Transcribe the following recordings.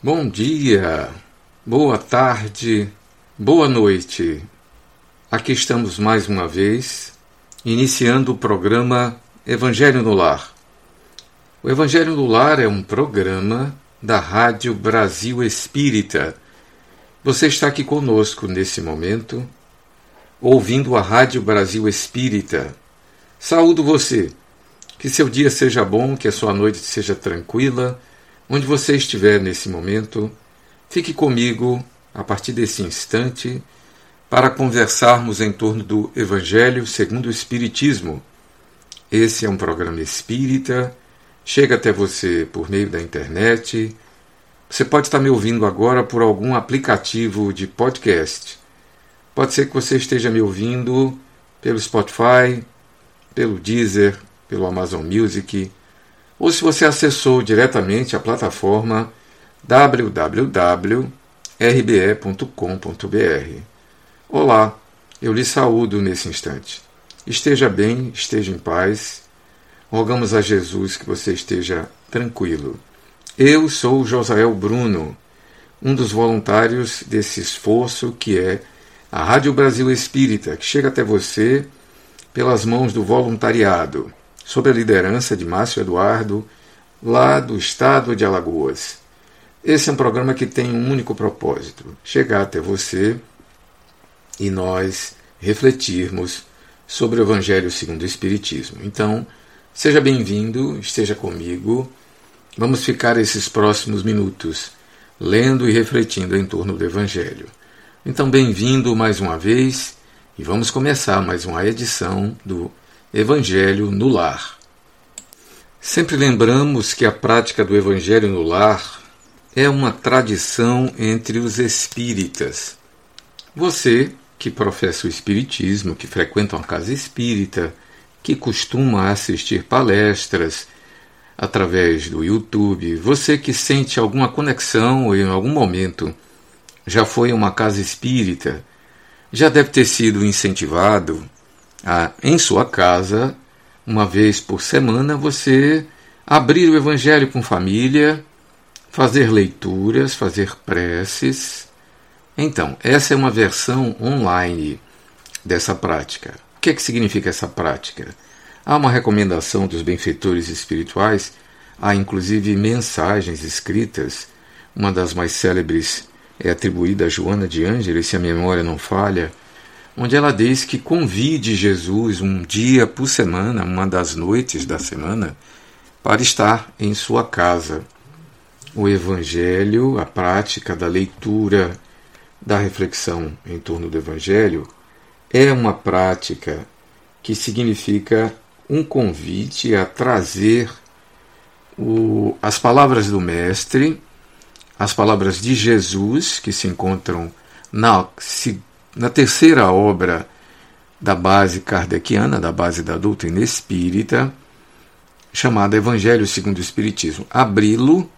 Bom dia, boa tarde, boa noite. Aqui estamos mais uma vez, iniciando o programa Evangelho no Lar. O Evangelho no Lar é um programa da Rádio Brasil Espírita. Você está aqui conosco nesse momento, ouvindo a Rádio Brasil Espírita. Saúdo você. Que seu dia seja bom, que a sua noite seja tranquila Onde você estiver nesse momento, fique comigo a partir desse instante para conversarmos em torno do Evangelho segundo o Espiritismo. Esse é um programa espírita, chega até você por meio da internet. Você pode estar me ouvindo agora por algum aplicativo de podcast. Pode ser que você esteja me ouvindo pelo Spotify, pelo Deezer, pelo Amazon Music, ou se você acessou diretamente a plataforma www.rbe.com.br. Olá, eu lhe saúdo nesse instante. Esteja bem, esteja em paz. Rogamos a Jesus que você esteja tranquilo. Eu sou Josael Bruno, um dos voluntários desse esforço que é a Rádio Brasil Espírita, que chega até você pelas mãos do voluntariado sob a liderança de Márcio Eduardo, lá do estado de Alagoas. Esse é um programa que tem um único propósito: chegar até você e nós refletirmos sobre o Evangelho segundo o Espiritismo. Então, seja bem-vindo, esteja comigo. Vamos ficar esses próximos minutos lendo e refletindo em torno do Evangelho. Então, bem-vindo mais uma vez e vamos começar mais uma edição do Evangelho no Lar. Sempre lembramos que a prática do Evangelho no Lar é uma tradição entre os espíritas. Você, que professa o Espiritismo, que frequenta uma casa espírita, que costuma assistir palestras através do YouTube, você que sente alguma conexão em algum momento já foi a uma casa espírita, já deve ter sido incentivado a, em sua casa, uma vez por semana, você abrir o Evangelho com família, fazer leituras, fazer preces. Então, essa é uma versão online dessa prática. O que, é que significa essa prática? Há uma recomendação dos benfeitores espirituais, há inclusive mensagens escritas. Uma das mais célebres é atribuída a Joana de Ângeles, se a memória não falha, onde ela diz que convide Jesus um dia por semana, uma das noites da semana, para estar em sua casa. O Evangelho, a prática da leitura, da reflexão em torno do Evangelho, é uma prática que significa um convite a trazer o, as palavras do Mestre, as palavras de Jesus, que se encontram na na terceira obra da base kardeciana, da base da doutrina espírita, chamada Evangelho segundo o Espiritismo. Abri-lo,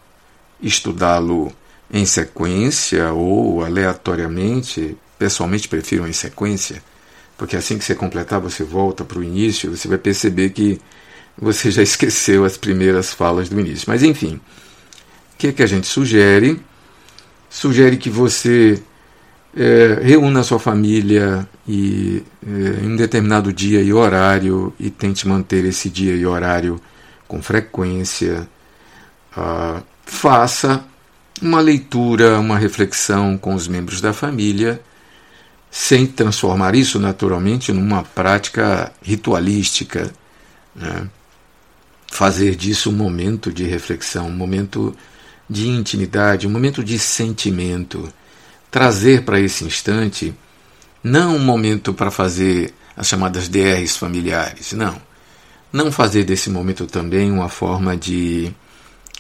estudá-lo em sequência ou aleatoriamente, pessoalmente prefiro em sequência, porque assim que você completar, você volta para o início, você vai perceber que você já esqueceu as primeiras falas do início. Mas enfim, o que, é que a gente sugere? Sugere que você é, reúna a sua família e, é, em um determinado dia e horário e tente manter esse dia e horário com frequência. Ah, faça uma leitura, uma reflexão com os membros da família, sem transformar isso naturalmente numa prática ritualística. Né? Fazer disso um momento de reflexão, um momento de intimidade, um momento de sentimento trazer para esse instante não um momento para fazer as chamadas DRs familiares, não. Não fazer desse momento também uma forma de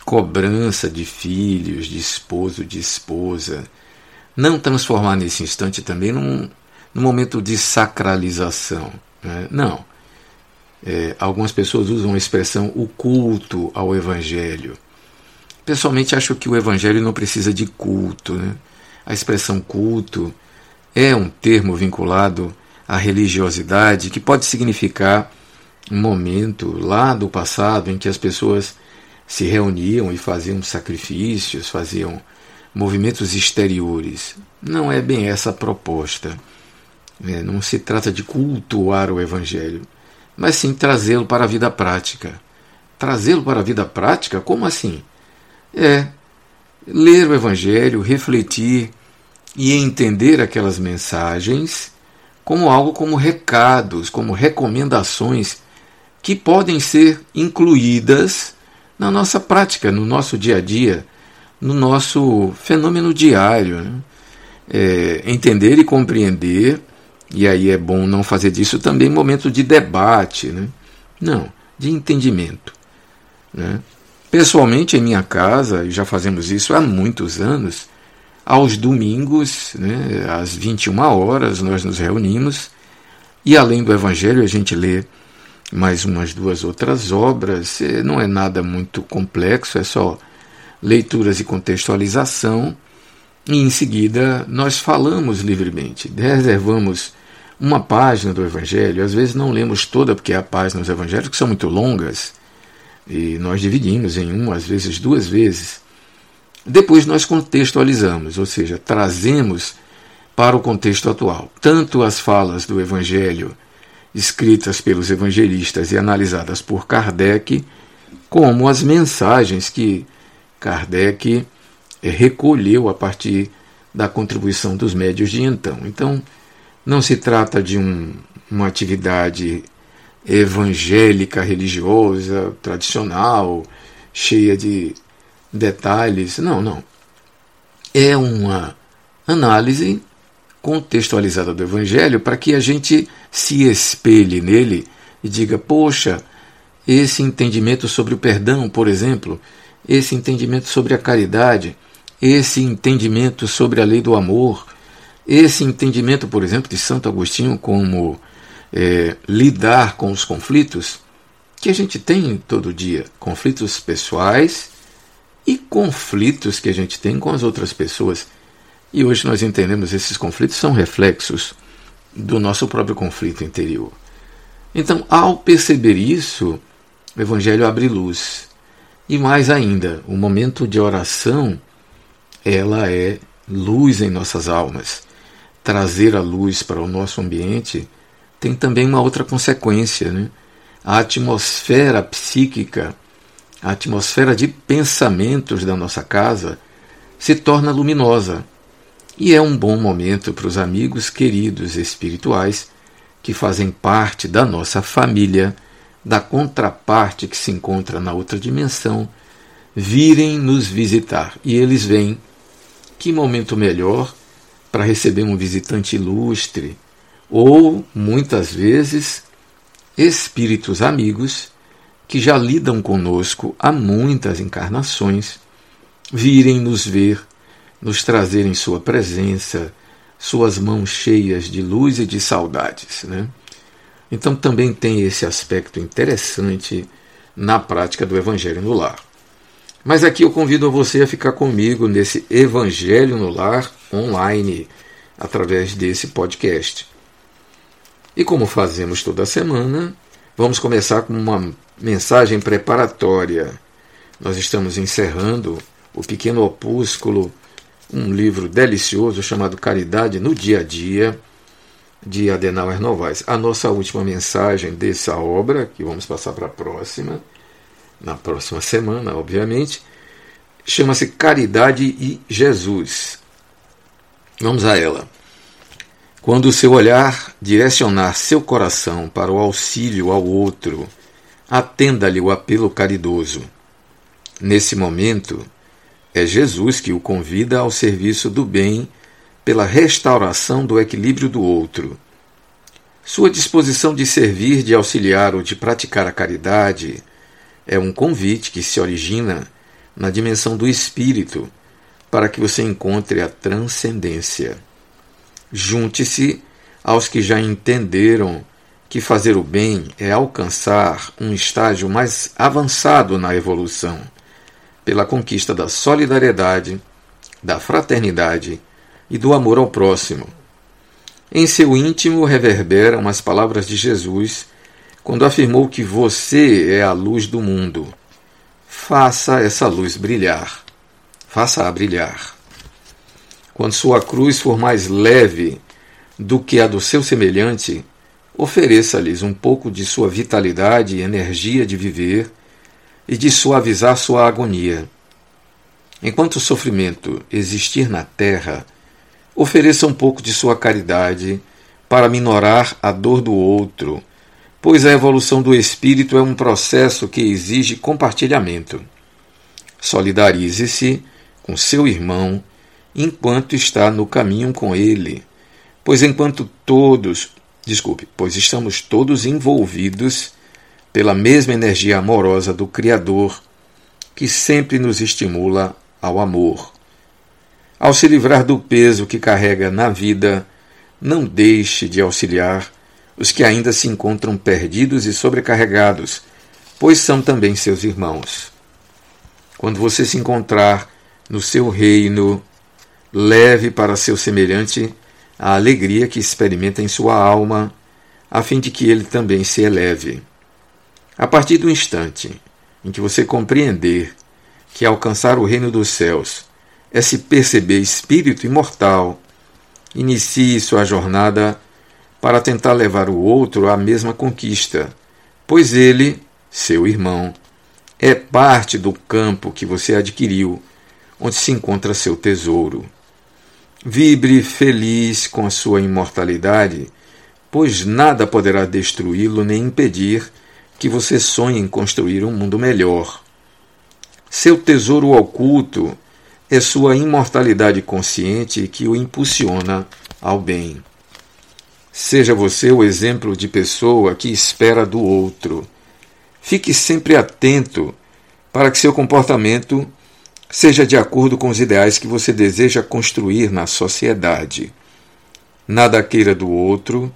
cobrança de filhos, de esposo, de esposa. Não transformar nesse instante também num, num momento de sacralização. Né? Não. É, algumas pessoas usam a expressão o culto ao Evangelho. Pessoalmente, acho que o Evangelho não precisa de culto. Né? A expressão culto é um termo vinculado à religiosidade que pode significar um momento lá do passado em que as pessoas se reuniam e faziam sacrifícios, faziam movimentos exteriores. Não é bem essa a proposta. É, não se trata de cultuar o Evangelho, mas sim trazê-lo para a vida prática. Trazê-lo para a vida prática? Como assim? É ler o Evangelho, refletir e entender aquelas mensagens como algo como recados, como recomendações que podem ser incluídas na nossa prática, no nosso dia a dia, no nosso fenômeno diário. Né? É, entender e compreender, e aí é bom não fazer disso também momento de debate, né? não, de entendimento. Né? Pessoalmente, em minha casa, e já fazemos isso há muitos anos, aos domingos, né, às 21 horas, nós nos reunimos e, além do Evangelho, a gente lê mais umas duas outras obras. Não é nada muito complexo, é só leituras e contextualização. E em seguida nós falamos livremente, reservamos uma página do Evangelho. Às vezes não lemos toda, porque há páginas do Evangelho que são muito longas, e nós dividimos em uma, às vezes duas vezes. Depois nós contextualizamos, ou seja, trazemos para o contexto atual tanto as falas do Evangelho escritas pelos evangelistas e analisadas por Kardec, como as mensagens que Kardec eh, recolheu a partir da contribuição dos médios de então. Então, não se trata de um, uma atividade evangélica, religiosa, tradicional, cheia de detalhes. Não, não. É uma análise contextualizada do Evangelho para que a gente se espelhe nele e diga: poxa, esse entendimento sobre o perdão, por exemplo, esse entendimento sobre a caridade, esse entendimento sobre a lei do amor, esse entendimento, por exemplo, de Santo Agostinho como é, lidar com os conflitos que a gente tem todo dia conflitos pessoais e conflitos que a gente tem com as outras pessoas. E hoje nós entendemos esses conflitos são reflexos do nosso próprio conflito interior. Então, ao perceber isso, o Evangelho abre luz. E mais ainda, o momento de oração, ela é luz em nossas almas. Trazer a luz para o nosso ambiente tem também uma outra consequência. Né? A atmosfera psíquica, a atmosfera de pensamentos da nossa casa se torna luminosa e é um bom momento para os amigos queridos espirituais que fazem parte da nossa família, da contraparte que se encontra na outra dimensão, virem nos visitar. E eles vêm. Que momento melhor para receber um visitante ilustre, ou, muitas vezes, espíritos amigos que já lidam conosco há muitas encarnações, virem nos ver nos trazer em Sua presença, Suas mãos cheias de luz e de saudades. Né? Então também tem esse aspecto interessante na prática do Evangelho no Lar. Mas aqui eu convido você a ficar comigo nesse Evangelho no Lar online, através desse podcast. E como fazemos toda semana, vamos começar com uma mensagem preparatória. Nós estamos encerrando o pequeno opúsculo um livro delicioso chamado Caridade no Dia a Dia, de Adenauer Novaes. A nossa última mensagem dessa obra, que vamos passar para a próxima, na próxima semana, obviamente, chama-se Caridade e Jesus. Vamos a ela. Quando o seu olhar direcionar seu coração para o auxílio ao outro, atenda-lhe o apelo caridoso. Nesse momento, é Jesus que o convida ao serviço do bem pela restauração do equilíbrio do outro. Sua disposição de servir, de auxiliar ou de praticar a caridade é um convite que se origina na dimensão do espírito para que você encontre a transcendência. Junte-se aos que já entenderam que fazer o bem é alcançar um estágio mais avançado na evolução pela conquista da solidariedade, da fraternidade e do amor ao próximo. Em seu íntimo reverberam as palavras de Jesus quando afirmou que você é a luz do mundo. faça essa luz brilhar. Faça-a brilhar. Quando sua cruz for mais leve do que a do seu semelhante, ofereça-lhes um pouco de sua vitalidade e energia de viver e de suavizar sua agonia. Enquanto o sofrimento existir na terra, ofereça um pouco de sua caridade para minorar a dor do outro, pois a evolução do espírito é um processo que exige compartilhamento. Solidarize-se com seu irmão enquanto está no caminho com ele, pois enquanto todos, desculpe, pois estamos todos envolvidos pela mesma energia amorosa do Criador, que sempre nos estimula ao amor. Ao se livrar do peso que carrega na vida, não deixe de auxiliar os que ainda se encontram perdidos e sobrecarregados, pois são também seus irmãos. Quando você se encontrar no seu reino, leve para seu semelhante a alegria que experimenta em sua alma, a fim de que ele também se eleve. A partir do instante em que você compreender que alcançar o reino dos céus é se perceber espírito imortal, inicie sua jornada para tentar levar o outro à mesma conquista, pois ele, seu irmão, é parte do campo que você adquiriu, onde se encontra seu tesouro. Vibre feliz com a sua imortalidade, pois nada poderá destruí-lo nem impedir que você sonhe em construir um mundo melhor. Seu tesouro oculto é sua imortalidade consciente que o impulsiona ao bem. Seja você o exemplo de pessoa que espera do outro. Fique sempre atento para que seu comportamento seja de acordo com os ideais que você deseja construir na sociedade. Nada queira do outro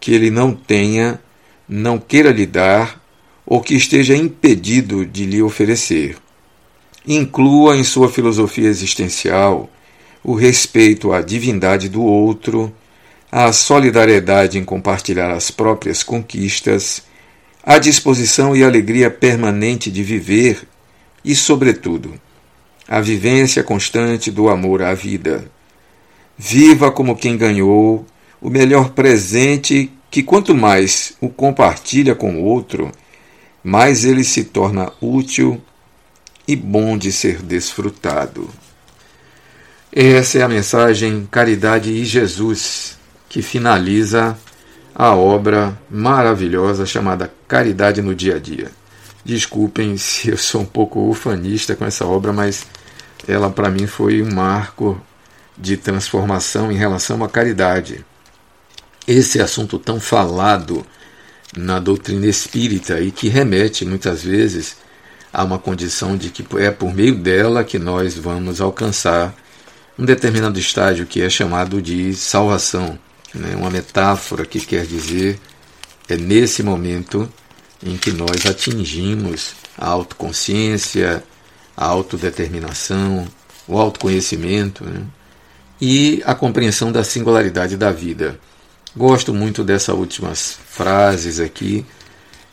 que ele não tenha, não queira lhe dar ou que esteja impedido de lhe oferecer. Inclua em sua filosofia existencial o respeito à divindade do outro, a solidariedade em compartilhar as próprias conquistas, a disposição e alegria permanente de viver e, sobretudo, a vivência constante do amor à vida. Viva como quem ganhou o melhor presente que, quanto mais o compartilha com o outro, mais ele se torna útil e bom de ser desfrutado. Essa é a mensagem Caridade e Jesus, que finaliza a obra maravilhosa chamada Caridade no Dia a Dia. Desculpem se eu sou um pouco ufanista com essa obra, mas ela para mim foi um marco de transformação em relação à caridade. Esse assunto tão falado na doutrina espírita e que remete muitas vezes a uma condição de que é por meio dela que nós vamos alcançar um determinado estágio que é chamado de salvação, né? uma metáfora que quer dizer é nesse momento em que nós atingimos a autoconsciência, a autodeterminação, o autoconhecimento né? e a compreensão da singularidade da vida. Gosto muito dessas últimas frases aqui,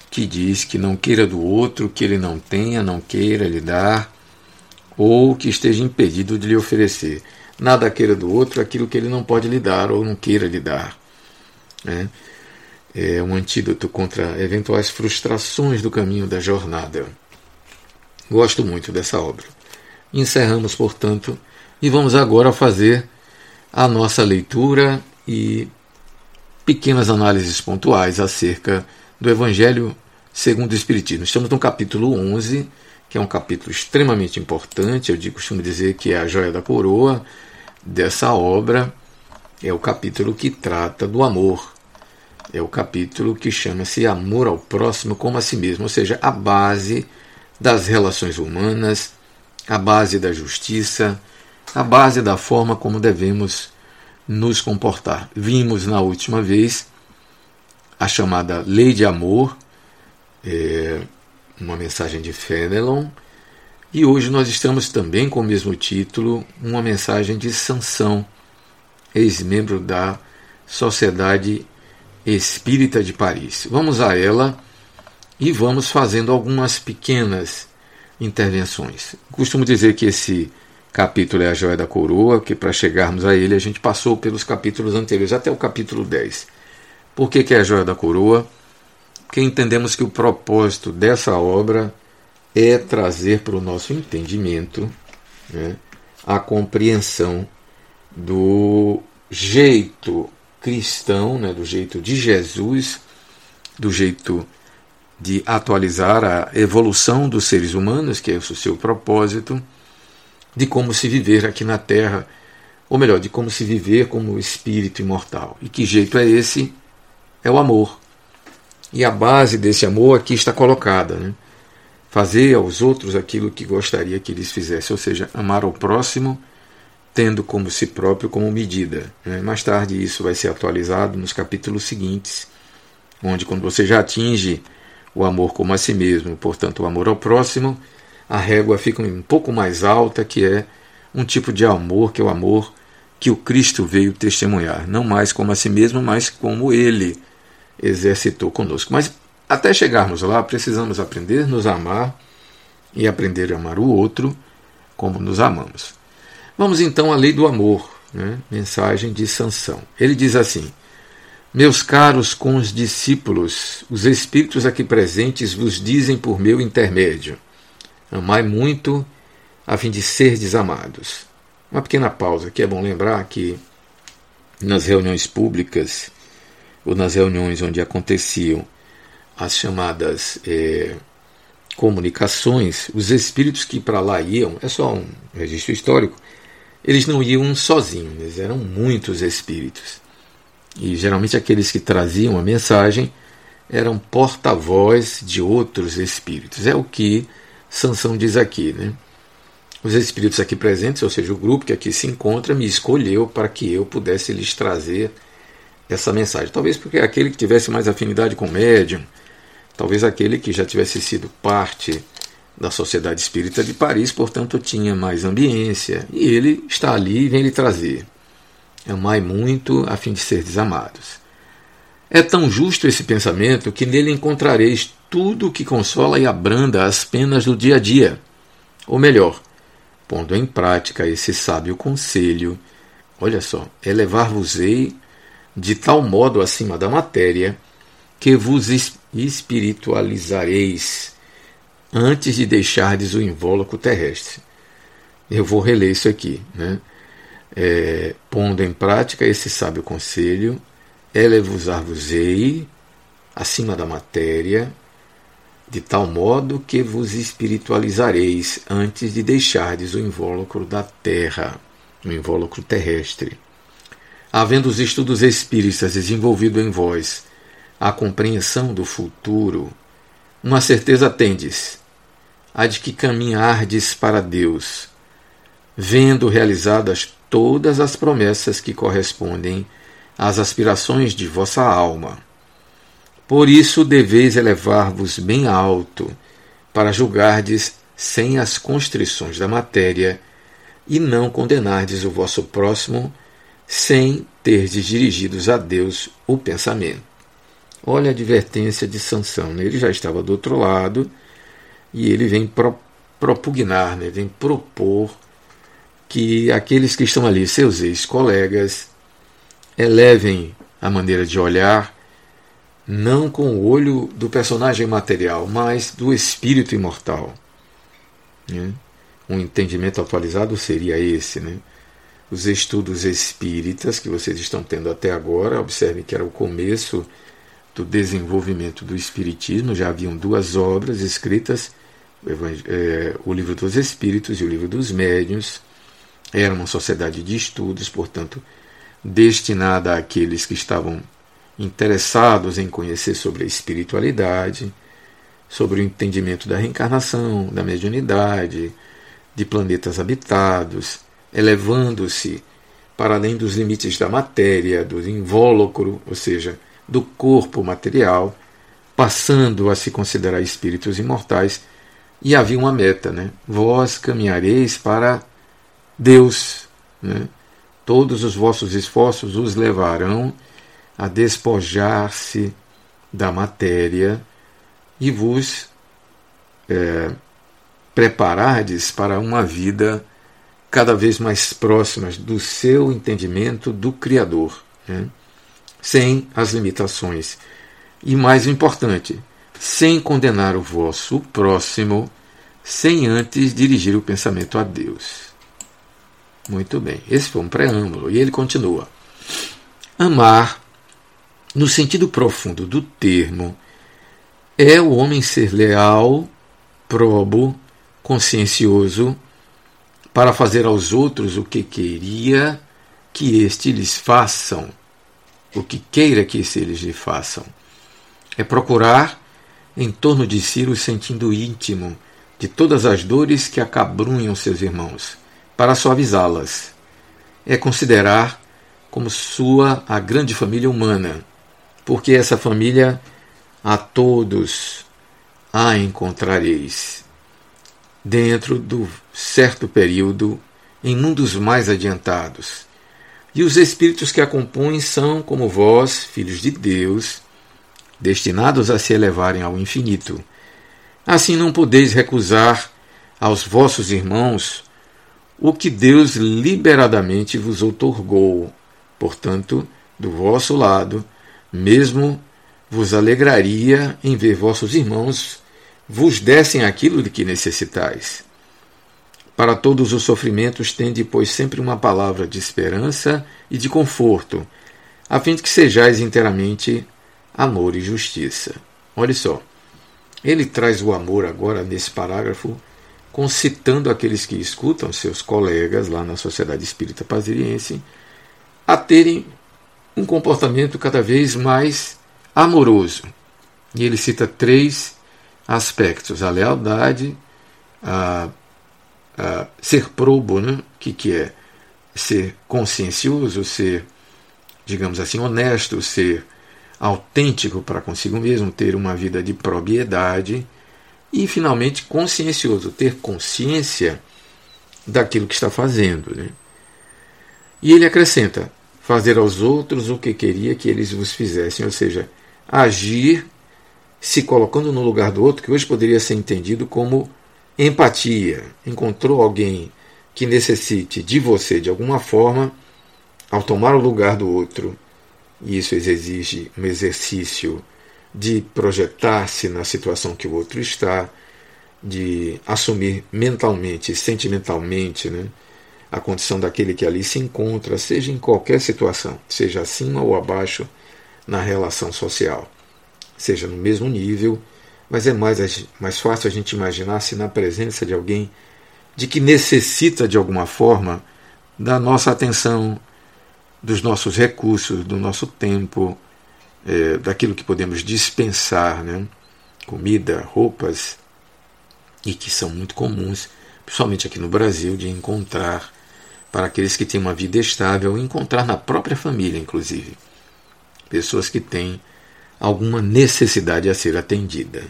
que diz que não queira do outro que ele não tenha, não queira lhe dar, ou que esteja impedido de lhe oferecer. Nada queira do outro aquilo que ele não pode lhe dar ou não queira lhe dar. Né? É um antídoto contra eventuais frustrações do caminho da jornada. Gosto muito dessa obra. Encerramos, portanto, e vamos agora fazer a nossa leitura e pequenas análises pontuais acerca do Evangelho segundo o Espiritismo. Estamos no capítulo 11, que é um capítulo extremamente importante, eu costumo dizer que é a joia da coroa dessa obra, é o capítulo que trata do amor. É o capítulo que chama-se Amor ao Próximo como a si mesmo, ou seja, a base das relações humanas, a base da justiça, a base da forma como devemos nos comportar. Vimos na última vez a chamada Lei de Amor, é, uma mensagem de Fenelon, e hoje nós estamos também com o mesmo título, uma mensagem de Sansão, ex-membro da Sociedade Espírita de Paris. Vamos a ela e vamos fazendo algumas pequenas intervenções. Costumo dizer que esse capítulo é a joia da coroa, que para chegarmos a ele a gente passou pelos capítulos anteriores, até o capítulo 10. Por que, que é a joia da coroa? Porque entendemos que o propósito dessa obra é trazer para o nosso entendimento né, a compreensão do jeito cristão, né, do jeito de Jesus, do jeito de atualizar a evolução dos seres humanos, que é o seu propósito, de como se viver aqui na Terra, ou melhor, de como se viver como espírito imortal. E que jeito é esse? É o amor. E a base desse amor aqui está colocada. Né? Fazer aos outros aquilo que gostaria que eles fizessem, ou seja, amar ao próximo, tendo como si próprio como medida. Né? Mais tarde isso vai ser atualizado nos capítulos seguintes, onde quando você já atinge o amor como a si mesmo, portanto, o amor ao próximo, a régua fica um pouco mais alta, que é um tipo de amor que é o amor que o Cristo veio testemunhar, não mais como a si mesmo, mas como ele exercitou conosco. Mas até chegarmos lá, precisamos aprender a nos amar e aprender a amar o outro como nos amamos. Vamos então à lei do amor, né? mensagem de Sansão. Ele diz assim: meus caros com os espíritos aqui presentes vos dizem por meu intermédio: amai muito, a fim de serdes amados. Uma pequena pausa, que é bom lembrar que nas reuniões públicas, ou nas reuniões onde aconteciam as chamadas é, comunicações, os espíritos que para lá iam, é só um registro histórico, eles não iam sozinhos, eram muitos espíritos. E geralmente aqueles que traziam a mensagem eram porta-voz de outros espíritos. É o que Sansão diz aqui, né? Os espíritos aqui presentes, ou seja, o grupo que aqui se encontra, me escolheu para que eu pudesse lhes trazer essa mensagem. Talvez porque aquele que tivesse mais afinidade com o médium, talvez aquele que já tivesse sido parte da Sociedade Espírita de Paris, portanto tinha mais ambiência, e ele está ali e vem lhe trazer. Amai muito a fim de ser desamados. É tão justo esse pensamento que nele encontrareis tudo o que consola e abranda as penas do dia a dia. Ou melhor, pondo em prática esse sábio conselho, olha só, elevar-vos-ei de tal modo acima da matéria que vos espiritualizareis antes de deixardes o invólucro terrestre. Eu vou reler isso aqui, né? É, pondo em prática esse sábio conselho, elevusar-vos-ei acima da matéria, de tal modo que vos espiritualizareis antes de deixardes o invólucro da terra, o invólucro terrestre. Havendo os estudos espíritas desenvolvido em vós a compreensão do futuro, uma certeza tendes, a de que caminhardes para Deus, vendo realizadas todas as promessas que correspondem às aspirações de vossa alma. Por isso deveis elevar-vos bem alto, para julgardes sem as constrições da matéria, e não condenardes o vosso próximo sem terdes dirigidos a Deus o pensamento. Olha a advertência de Sansão. Né? Ele já estava do outro lado e ele vem pro, propugnar, né? vem propor que aqueles que estão ali, seus ex-colegas, elevem a maneira de olhar, não com o olho do personagem material, mas do espírito imortal. Né? Um entendimento atualizado seria esse. Né? Os estudos espíritas que vocês estão tendo até agora, observem que era o começo do desenvolvimento do Espiritismo, já haviam duas obras escritas, o, o Livro dos Espíritos e o Livro dos Médiuns, era uma sociedade de estudos, portanto, destinada àqueles que estavam interessados em conhecer sobre a espiritualidade, sobre o entendimento da reencarnação, da mediunidade, de planetas habitados, elevando-se para além dos limites da matéria, do invólucro, ou seja, do corpo material, passando a se considerar espíritos imortais, e havia uma meta, né? Vós caminhareis para Deus, né? todos os vossos esforços os levarão a despojar-se da matéria e vos é, preparardes para uma vida cada vez mais próxima do seu entendimento do Criador, né? sem as limitações. E mais importante, sem condenar o vosso próximo, sem antes dirigir o pensamento a Deus. Muito bem, esse foi um preâmbulo. E ele continua: Amar, no sentido profundo do termo, é o homem ser leal, probo, consciencioso, para fazer aos outros o que queria que estes lhes façam, o que queira que eles lhe façam. É procurar em torno de si o sentido íntimo de todas as dores que acabrunham seus irmãos, para suavizá-las. É considerar como sua a grande família humana, porque essa família a todos a encontrareis dentro do certo período em mundos mais adiantados. E os espíritos que a compõem são, como vós, filhos de Deus, destinados a se elevarem ao infinito. Assim não podeis recusar aos vossos irmãos o que Deus liberadamente vos outorgou. Portanto, do vosso lado, mesmo vos alegraria em ver vossos irmãos vos dessem aquilo de que necessitais. Para todos os sofrimentos, tende, pois, sempre uma palavra de esperança e de conforto, a fim de que sejais inteiramente amor e justiça. Olha só, ele traz o amor agora nesse parágrafo, concitando aqueles que escutam seus colegas lá na Sociedade Espírita Paziriense a terem um comportamento cada vez mais amoroso. E ele cita três aspectos: a lealdade, a, a ser probo, né? que, que é ser consciencioso, ser, digamos assim, honesto, ser autêntico para consigo mesmo, ter uma vida de propriedade e, finalmente, consciencioso, ter consciência daquilo que está fazendo. Né? E ele acrescenta: fazer aos outros o que queria que eles vos fizessem, ou seja, agir se colocando no lugar do outro, que hoje poderia ser entendido como empatia. Encontrou alguém que necessite de você de alguma forma, ao tomar o lugar do outro, e isso exige um exercício de projetar-se na situação que o outro está, de assumir mentalmente, sentimentalmente, né, a condição daquele que ali se encontra, seja em qualquer situação, seja acima ou abaixo na relação social. Seja no mesmo nível, mas é mais, mais fácil a gente imaginar se na presença de alguém de que necessita de alguma forma da nossa atenção, dos nossos recursos, do nosso tempo, é, daquilo que podemos dispensar, né? comida, roupas, e que são muito comuns, principalmente aqui no Brasil, de encontrar para aqueles que têm uma vida estável, encontrar na própria família, inclusive. Pessoas que têm alguma necessidade a ser atendida.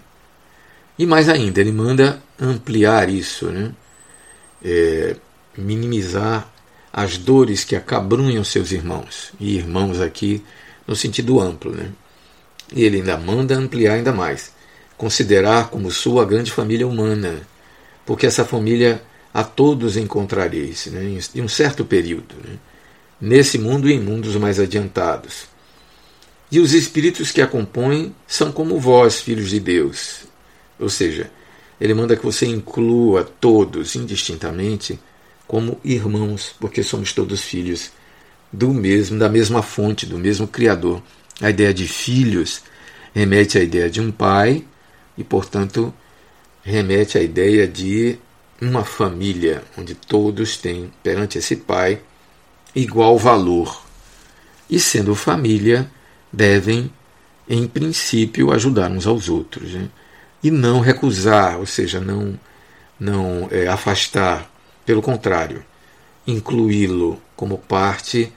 E mais ainda, ele manda ampliar isso, né? É, minimizar as dores que acabrunham seus irmãos. E irmãos aqui no sentido amplo. Né? E ele ainda manda ampliar ainda mais. Considerar como sua grande família humana, porque essa família a todos encontrareis né? em um certo período, né? nesse mundo e em mundos mais adiantados. E os espíritos que a compõem são como vós, filhos de Deus. Ou seja, ele manda que você inclua todos indistintamente como irmãos, porque somos todos filhos do mesmo, da mesma fonte, do mesmo Criador. A ideia de filhos remete à ideia de um pai e, portanto, remete à ideia de uma família onde todos têm perante esse pai igual valor. E sendo família, devem, em princípio, ajudar uns aos outros. Né? E não recusar, ou seja, não, não é, afastar. Pelo contrário, incluí-lo como parte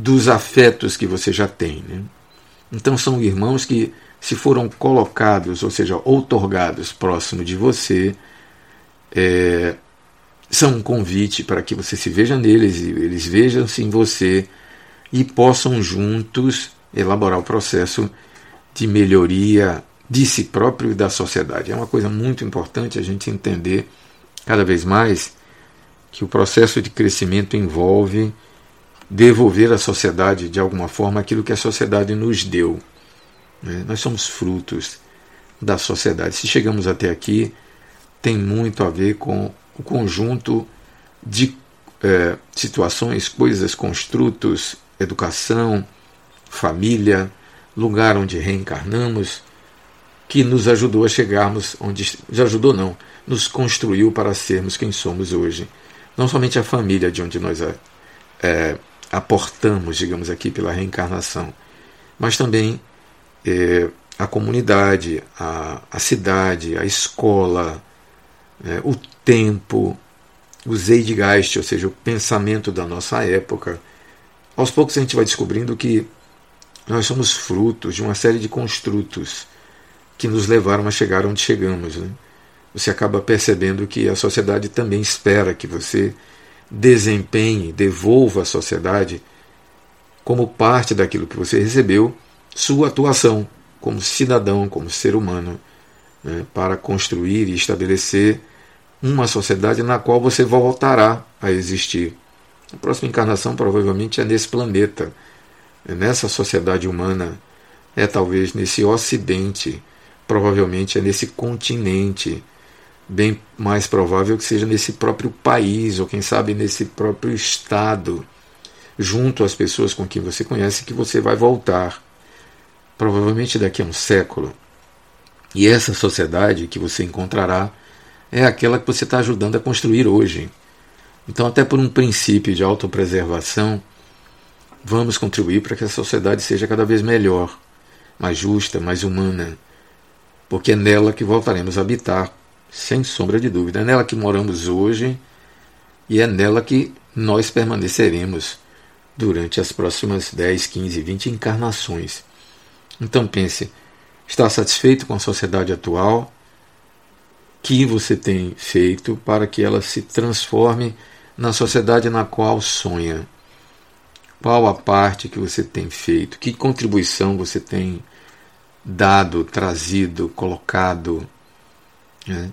dos afetos que você já tem. Né? Então, são irmãos que, se foram colocados, ou seja, outorgados próximo de você, é, são um convite para que você se veja neles e eles vejam-se em você e possam juntos elaborar o processo de melhoria de si próprio e da sociedade. É uma coisa muito importante a gente entender cada vez mais que o processo de crescimento envolve devolver à sociedade, de alguma forma, aquilo que a sociedade nos deu. Né? Nós somos frutos da sociedade. Se chegamos até aqui, tem muito a ver com o conjunto de é, situações, coisas, construtos, educação, família, lugar onde reencarnamos, que nos ajudou a chegarmos onde. Já ajudou, não, nos construiu para sermos quem somos hoje. Não somente a família de onde nós é, é aportamos, digamos aqui, pela reencarnação, mas também é, a comunidade, a, a, cidade, a escola, é, o tempo, o Zeitgeist, ou seja, o pensamento da nossa época. Aos poucos a gente vai descobrindo que nós somos frutos de uma série de construtos que nos levaram a chegar onde chegamos. Né? Você acaba percebendo que a sociedade também espera que você desempenhe, devolva à sociedade, como parte daquilo que você recebeu, sua atuação como cidadão, como ser humano, né, para construir e estabelecer uma sociedade na qual você voltará a existir. A próxima encarnação provavelmente é nesse planeta, é nessa sociedade humana, é talvez nesse ocidente, provavelmente é nesse continente, bem mais provável que seja nesse próprio país, ou quem sabe nesse próprio estado, junto às pessoas com quem você conhece, que você vai voltar, provavelmente daqui a um século. E essa sociedade que você encontrará é aquela que você está ajudando a construir hoje. Então, até por um princípio de autopreservação, vamos contribuir para que a sociedade seja cada vez melhor, mais justa, mais humana, porque é nela que voltaremos a habitar sem sombra de dúvida. É nela que moramos hoje e é nela que nós permaneceremos durante as próximas 10, 15, 20 encarnações. Então pense, está satisfeito com a sociedade atual? que você tem feito para que ela se transforme na sociedade na qual sonha? Qual a parte que você tem feito? Que contribuição você tem dado, trazido, colocado? Né?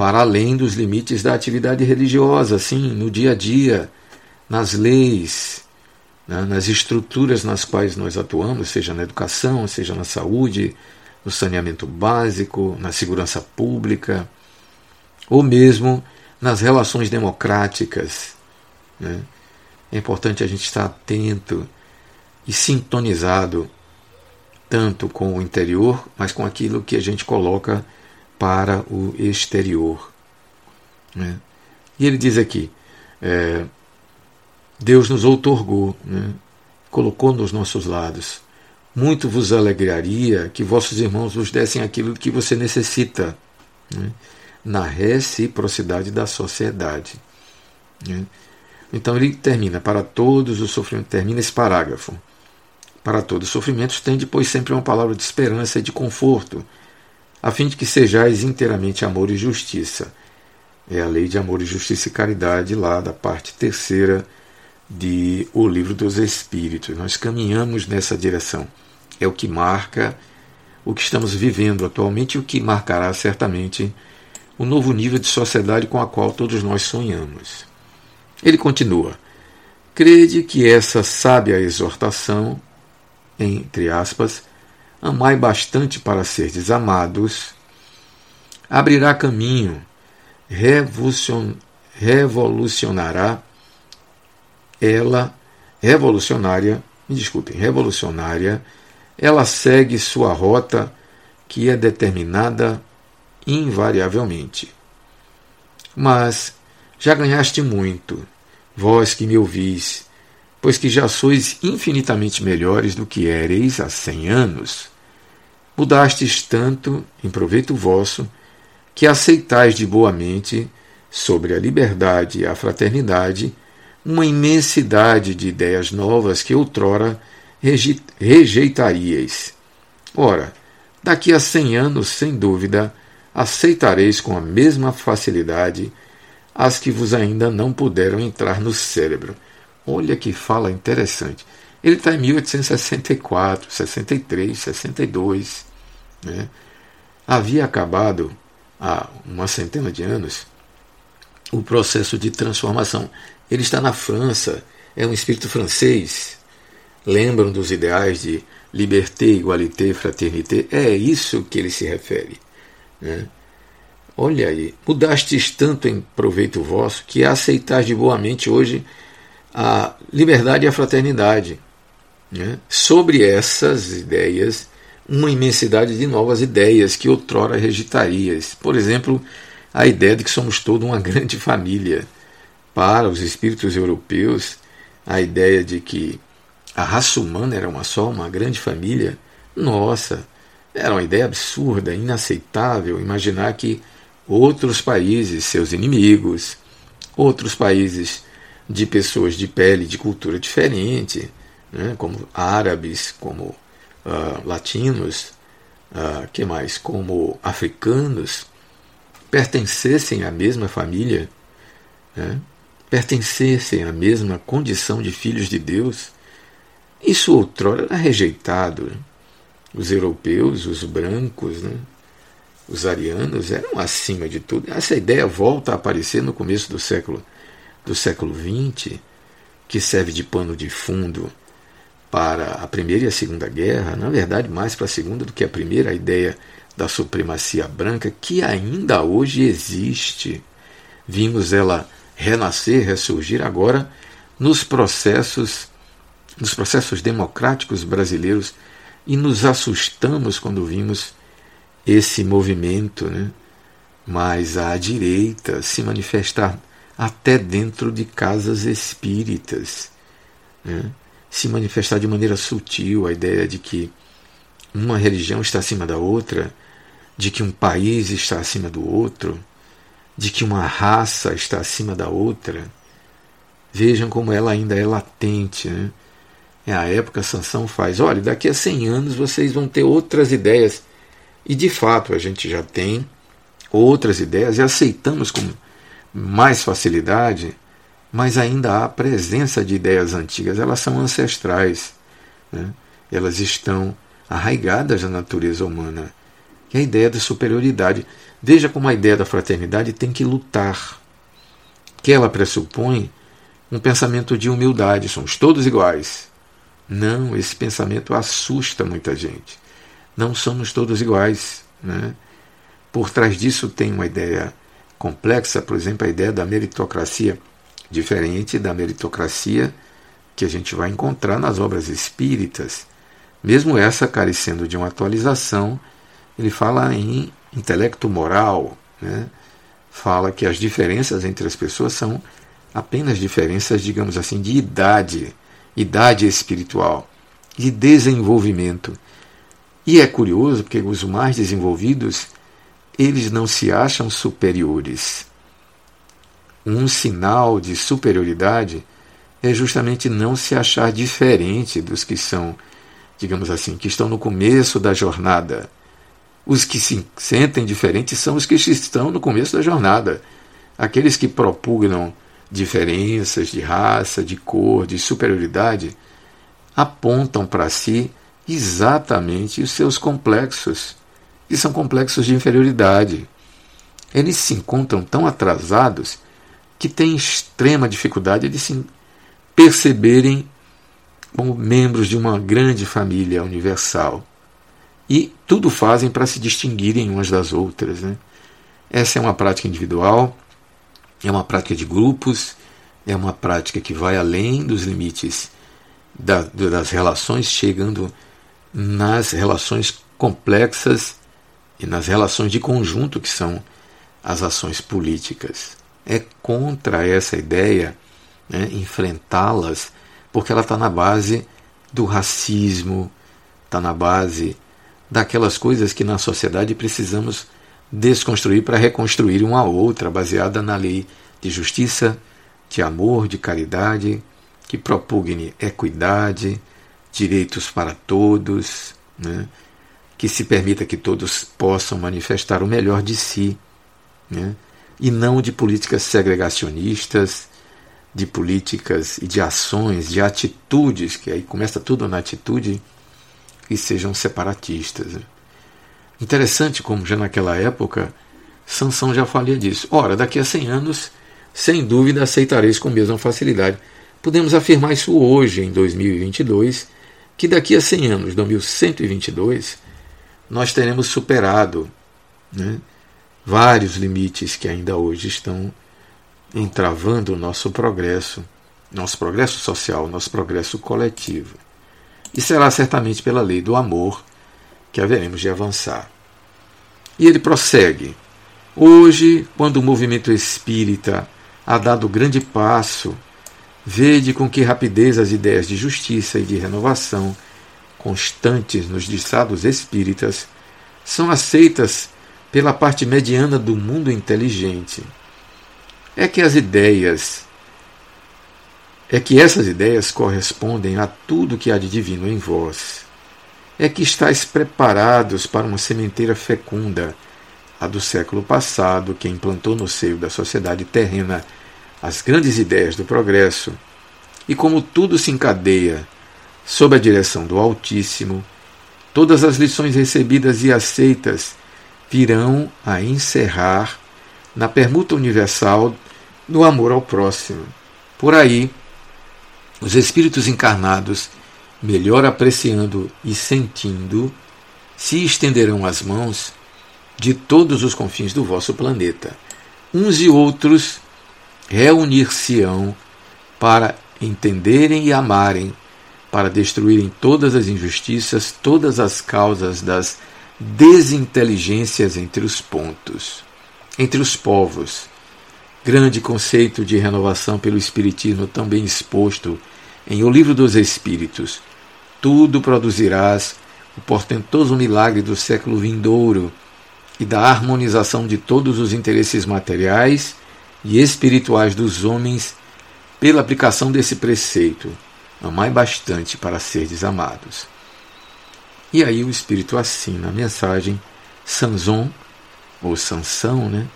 Para além dos limites da atividade religiosa, assim, no dia a dia, nas leis, né, nas estruturas nas quais nós atuamos, seja na educação, seja na saúde, no saneamento básico, na segurança pública, ou mesmo nas relações democráticas. Né? É importante a gente estar atento e sintonizado tanto com o interior, mas com aquilo que a gente coloca para o exterior. Né? E ele diz aqui: é, Deus nos outorgou, né? colocou nos nossos lados. Muito vos alegraria que vossos irmãos vos dessem aquilo que você necessita, né? na reciprocidade da sociedade. Né? Então ele termina: para todos os sofrimentos, termina esse parágrafo. Para todos os sofrimentos tem depois sempre uma palavra de esperança e de conforto a fim de que sejais inteiramente amor e justiça. É a lei de amor e justiça e caridade, lá da parte terceira de O Livro dos Espíritos. Nós caminhamos nessa direção. É o que marca o que estamos vivendo atualmente e o que marcará certamente o novo nível de sociedade com a qual todos nós sonhamos. Ele continua: Crede que essa sábia exortação, entre aspas, amai bastante para serdes amados, abrirá caminho, revolucionará ela, revolucionária, me desculpem, revolucionária, ela segue sua rota que é determinada invariavelmente. Mas já ganhaste muito, vós que me ouvis, pois que já sois infinitamente melhores do que éreis há cem anos. Mudastes tanto, em proveito vosso, que aceitais de boa mente, sobre a liberdade e a fraternidade, uma imensidade de ideias novas que outrora rejeitaríeis. Ora, daqui a cem anos, sem dúvida, aceitareis com a mesma facilidade as que vos ainda não puderam entrar no cérebro Olha que fala interessante. Ele está em 1864, 63, 62. Né? Havia acabado há uma centena de anos o processo de transformação. Ele está na França, é um espírito francês. Lembram dos ideais de liberté, igualité, fraternité? É isso que ele se refere. Né? Olha aí, mudastes tanto em proveito vosso que aceitais de boa mente hoje a liberdade e a fraternidade. Né? Sobre essas ideias, uma imensidade de novas ideias que outrora rejeitarias. Por exemplo, a ideia de que somos todos uma grande família. Para os espíritos europeus, a ideia de que a raça humana era uma só, uma grande família, nossa, era uma ideia absurda, inaceitável imaginar que outros países, seus inimigos, outros países de pessoas de pele, de cultura diferente, né, como árabes, como uh, latinos, uh, que mais, como africanos, pertencessem à mesma família, né, pertencessem à mesma condição de filhos de Deus, isso outrora era rejeitado. Né? Os europeus, os brancos, né, os arianos eram acima de tudo. Essa ideia volta a aparecer no começo do século do século XX, que serve de pano de fundo para a Primeira e a Segunda Guerra, na verdade, mais para a Segunda do que a Primeira, a ideia da supremacia branca, que ainda hoje existe. Vimos ela renascer, ressurgir agora nos processos nos processos democráticos brasileiros e nos assustamos quando vimos esse movimento né, mais à direita se manifestar até dentro de casas espíritas. Né? Se manifestar de maneira sutil a ideia de que uma religião está acima da outra, de que um país está acima do outro, de que uma raça está acima da outra. Vejam como ela ainda é latente. Né? É a época Sansão faz. Olha, daqui a 100 anos vocês vão ter outras ideias. E de fato a gente já tem outras ideias e aceitamos como mais facilidade, mas ainda há presença de ideias antigas, elas são ancestrais, né? elas estão arraigadas na natureza humana. E a ideia da superioridade. Veja como a ideia da fraternidade tem que lutar, que ela pressupõe um pensamento de humildade, somos todos iguais. Não, esse pensamento assusta muita gente. Não somos todos iguais. Né? Por trás disso tem uma ideia complexa, por exemplo, a ideia da meritocracia, diferente da meritocracia que a gente vai encontrar nas obras espíritas. Mesmo essa carecendo de uma atualização, ele fala em intelecto moral, né? fala que as diferenças entre as pessoas são apenas diferenças, digamos assim, de idade, idade espiritual, de desenvolvimento. E é curioso porque os mais desenvolvidos eles não se acham superiores. Um sinal de superioridade é justamente não se achar diferente dos que são, digamos assim, que estão no começo da jornada. Os que se sentem diferentes são os que estão no começo da jornada. Aqueles que propugnam diferenças de raça, de cor, de superioridade, apontam para si exatamente os seus complexos que são complexos de inferioridade. Eles se encontram tão atrasados que têm extrema dificuldade de se perceberem como membros de uma grande família universal. E tudo fazem para se distinguirem umas das outras. Né? Essa é uma prática individual, é uma prática de grupos, é uma prática que vai além dos limites da, das relações, chegando nas relações complexas e nas relações de conjunto que são as ações políticas. É contra essa ideia né, enfrentá-las, porque ela está na base do racismo, está na base daquelas coisas que na sociedade precisamos desconstruir para reconstruir uma outra, baseada na lei de justiça, de amor, de caridade, que propugne equidade, direitos para todos, né? que se permita que todos possam manifestar o melhor de si, né? E não de políticas segregacionistas, de políticas e de ações, de atitudes, que aí começa tudo na atitude, que sejam separatistas. Interessante como já naquela época Sansão já falia disso. Ora, daqui a 100 anos sem dúvida aceitareis com mesma facilidade. Podemos afirmar isso hoje, em 2022, que daqui a 100 anos, 2122, nós teremos superado né, vários limites que ainda hoje estão entravando o nosso progresso, nosso progresso social, nosso progresso coletivo. E será certamente pela lei do amor que haveremos de avançar. E ele prossegue. Hoje, quando o movimento espírita ha dado grande passo, vede com que rapidez as ideias de justiça e de renovação constantes nos estados espíritas são aceitas pela parte mediana do mundo inteligente. É que as ideias é que essas ideias correspondem a tudo que há de divino em vós. É que estáis preparados para uma sementeira fecunda, a do século passado, que implantou no seio da sociedade terrena as grandes ideias do progresso, e como tudo se encadeia sob a direção do Altíssimo, todas as lições recebidas e aceitas virão a encerrar na permuta universal do amor ao próximo. Por aí, os espíritos encarnados, melhor apreciando e sentindo, se estenderão as mãos de todos os confins do vosso planeta. Uns e outros reunir-se-ão para entenderem e amarem, para destruírem todas as injustiças, todas as causas das desinteligências entre os pontos, entre os povos. Grande conceito de renovação pelo Espiritismo também exposto em O Livro dos Espíritos. Tudo produzirás o portentoso milagre do século vindouro e da harmonização de todos os interesses materiais e espirituais dos homens pela aplicação desse preceito. Amai bastante para serdes amados. E aí o Espírito assina a mensagem Sanson, ou Sansão, né?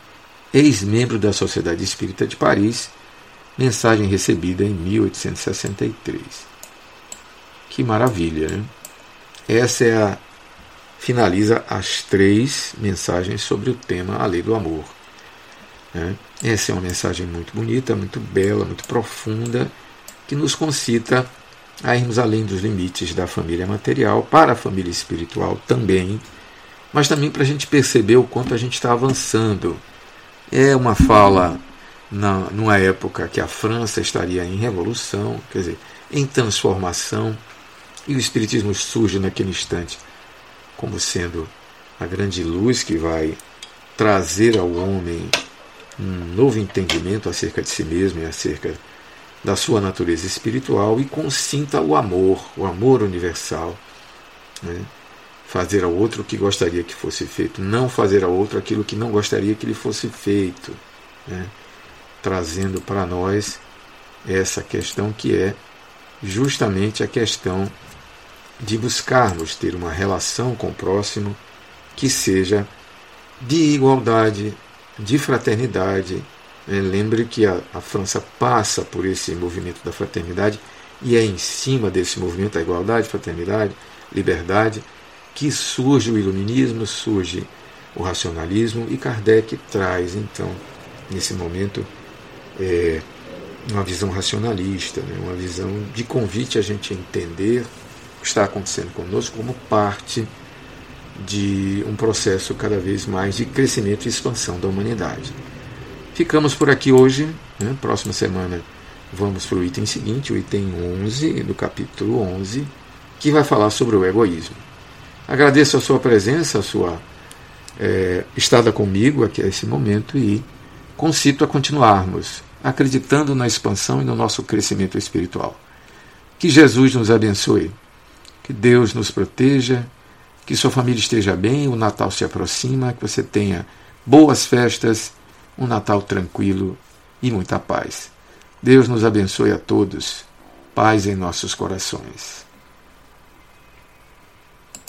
ex-membro da Sociedade Espírita de Paris, mensagem recebida em 1863. Que maravilha, né? Essa é a finaliza as três mensagens sobre o tema A Lei do Amor. Né? Essa é uma mensagem muito bonita, muito bela, muito profunda, que nos concita a irmos além dos limites da família material, para a família espiritual também, mas também para a gente perceber o quanto a gente está avançando. É uma fala na, numa época que a França estaria em revolução, quer dizer, em transformação, e o Espiritismo surge naquele instante como sendo a grande luz que vai trazer ao homem um novo entendimento acerca de si mesmo e acerca da sua natureza espiritual e consinta o amor, o amor universal. Né? Fazer ao outro o que gostaria que fosse feito, não fazer ao outro aquilo que não gostaria que lhe fosse feito. Né? Trazendo para nós essa questão que é justamente a questão de buscarmos ter uma relação com o próximo que seja de igualdade, de fraternidade, lembre que a, a França passa por esse movimento da fraternidade e é em cima desse movimento da igualdade, fraternidade, liberdade, que surge o iluminismo, surge o racionalismo e Kardec traz então nesse momento é, uma visão racionalista, né, uma visão de convite a gente entender o que está acontecendo conosco como parte de um processo cada vez mais de crescimento e expansão da humanidade. Ficamos por aqui hoje. Né? Próxima semana vamos para o item seguinte, o item 11 do capítulo 11, que vai falar sobre o egoísmo. Agradeço a sua presença, a sua é, estada comigo aqui a esse momento e concito a continuarmos acreditando na expansão e no nosso crescimento espiritual. Que Jesus nos abençoe, que Deus nos proteja, que sua família esteja bem, o Natal se aproxima, que você tenha boas festas um Natal tranquilo e muita paz. Deus nos abençoe a todos. Paz em nossos corações.